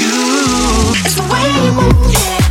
you. It's the way you move. Yeah.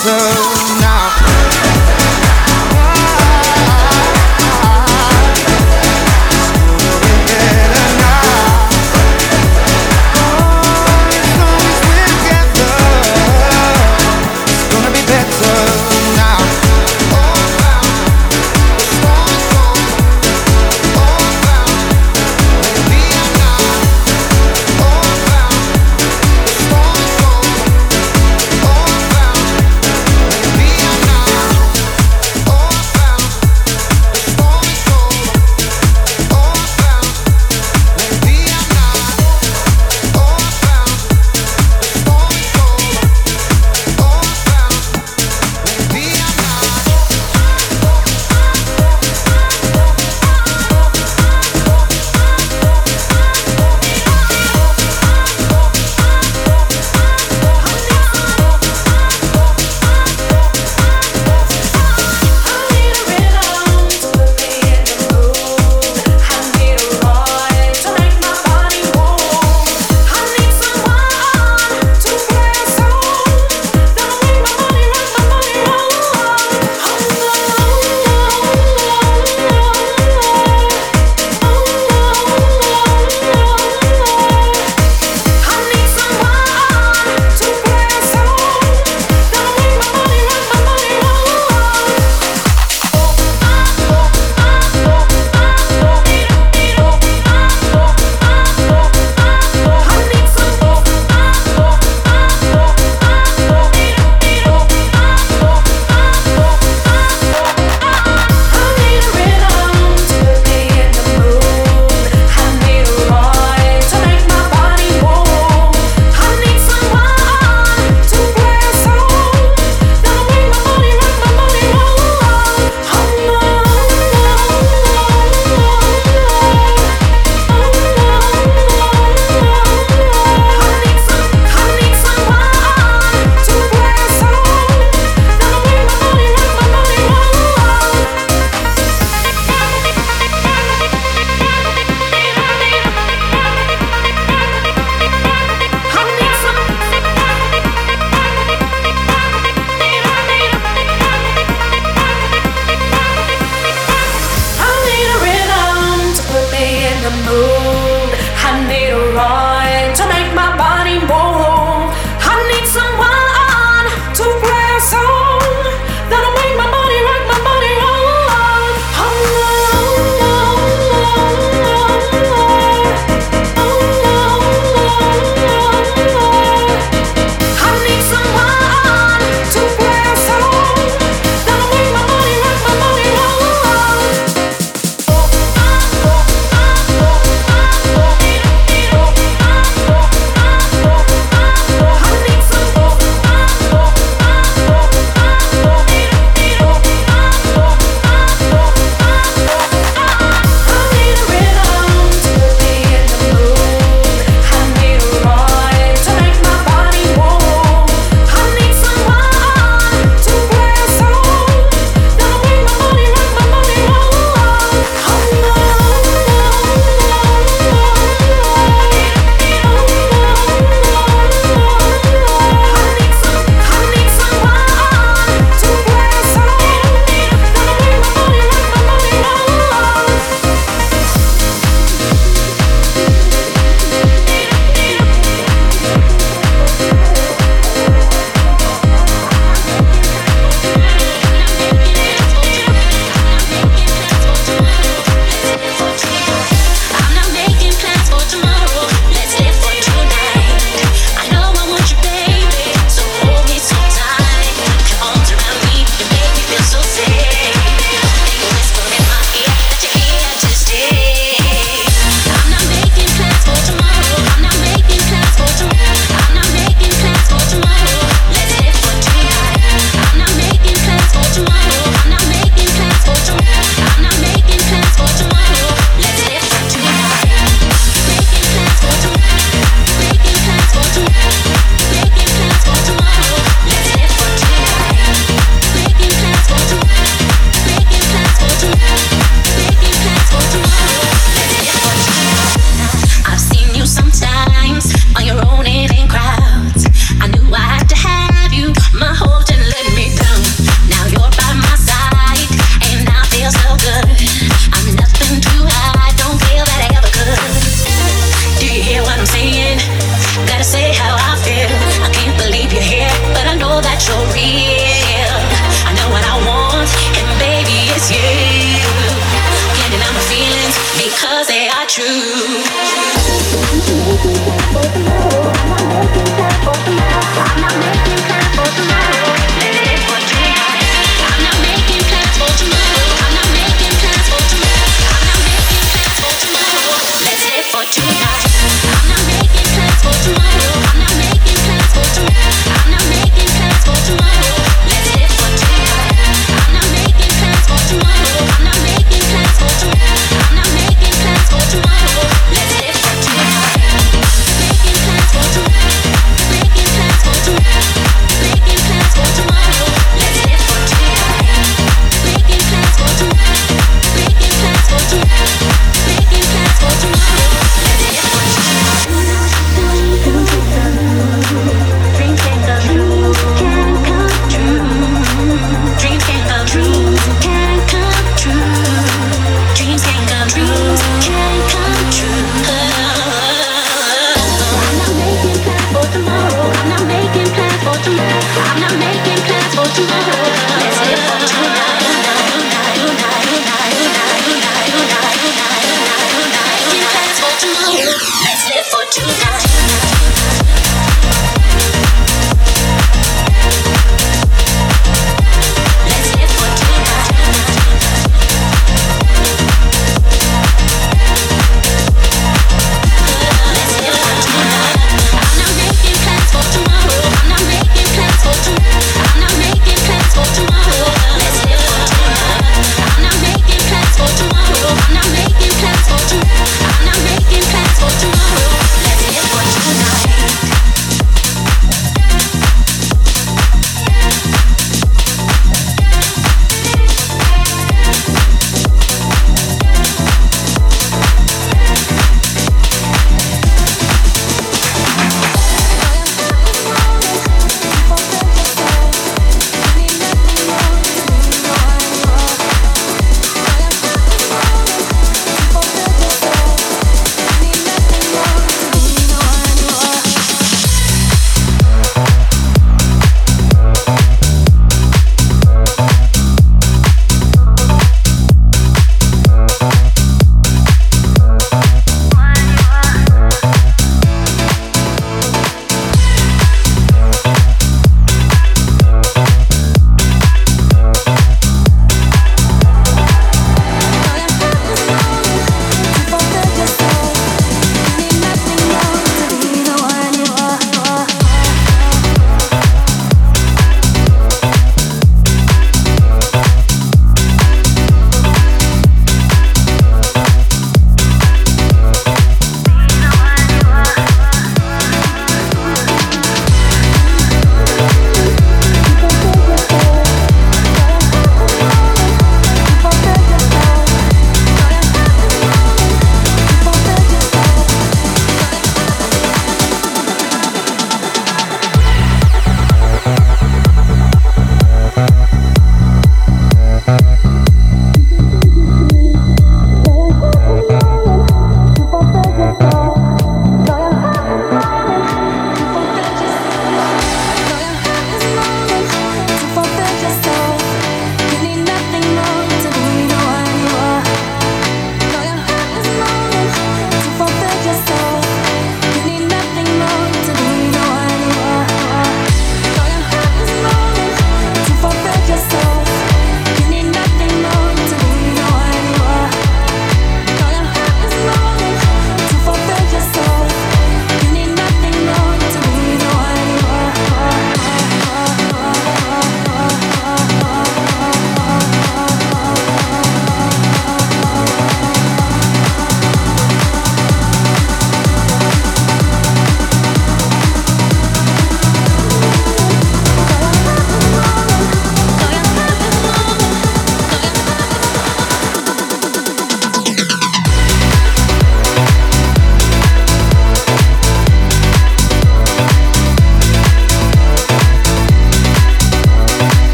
Better now.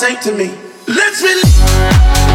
say to me, let's release.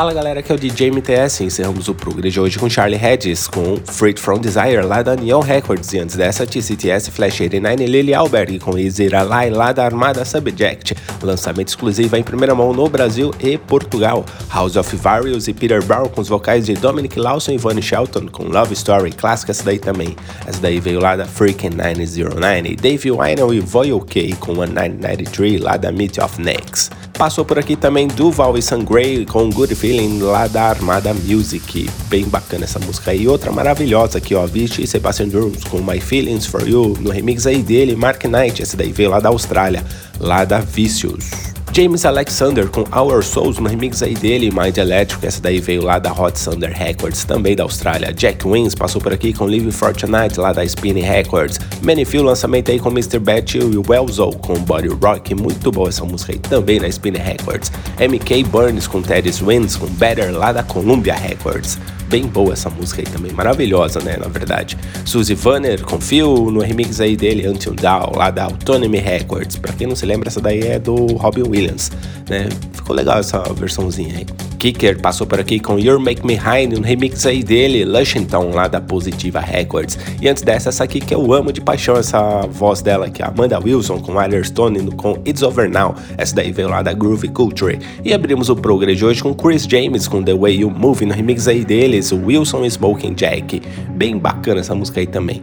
Fala galera, aqui é o DJ MTS. Encerramos o programa de hoje com Charlie Hedges com Freed From Desire lá da Neon Records. E antes dessa, TCTS Flash 89 Lily Alberg com Easy Lai lá da Armada Subject. Lançamento exclusivo em primeira mão no Brasil e Portugal. House of Various e Peter Brown com os vocais de Dominic Lawson e Vonnie Shelton com Love Story. Clássica essa daí também. Essa daí veio lá da Freaking 909. Dave Wineland e Voyal K com 1993 lá da Meet of Necks. Passou por aqui também Duval e Gray com Good Feeling lá da Armada Music. Bem bacana essa música aí. Outra maravilhosa aqui, ó. Vichy e Sebastian Drums com My Feelings For You. No remix aí dele, Mark Knight. Esse daí veio lá da Austrália, lá da Vicious. James Alexander com Our Souls no remix aí dele, Mind Electric, essa daí veio lá da Hot Thunder Records, também da Austrália. Jack Wins passou por aqui com Live Fortnite lá da Spinning Records. Manifield lançamento aí com Mr. Betty e Wellzo com Body Rock, muito boa essa música aí também da Spinning Records. MK Burns com Teddy's Wins com Better lá da Columbia Records bem boa essa música aí também, maravilhosa, né, na verdade. Suzy Vanner com Phil, no remix aí dele, Until Down, lá da Autonomy Records. Pra quem não se lembra, essa daí é do Robin Williams, né? Ficou legal essa versãozinha aí. Kicker passou por aqui com You're Make Me High, um remix aí dele, Lushington, lá da Positiva Records. E antes dessa, essa aqui que eu amo de paixão, essa voz dela, que é Amanda Wilson com Tyler Stone com It's Over Now. Essa daí veio lá da Groovy Culture. E abrimos o progress de hoje com Chris James com The Way You Move, no remix aí deles, Wilson Smoking Jack. Bem bacana essa música aí também.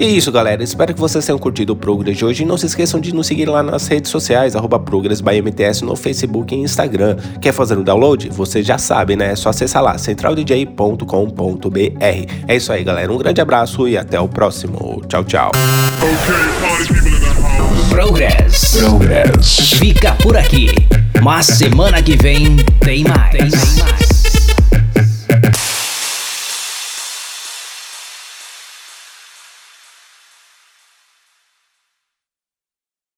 E é isso, galera. Espero que vocês tenham curtido o Progress de hoje. E não se esqueçam de nos seguir lá nas redes sociais, arroba ProgressByMTS no Facebook e Instagram. Quer fazer o um download? Você já sabe, né? É só acessar lá, centraldj.com.br. É isso aí, galera. Um grande abraço e até o próximo. Tchau, tchau. Progress. Progress. Fica por aqui. Mas semana que vem tem mais. Tem mais.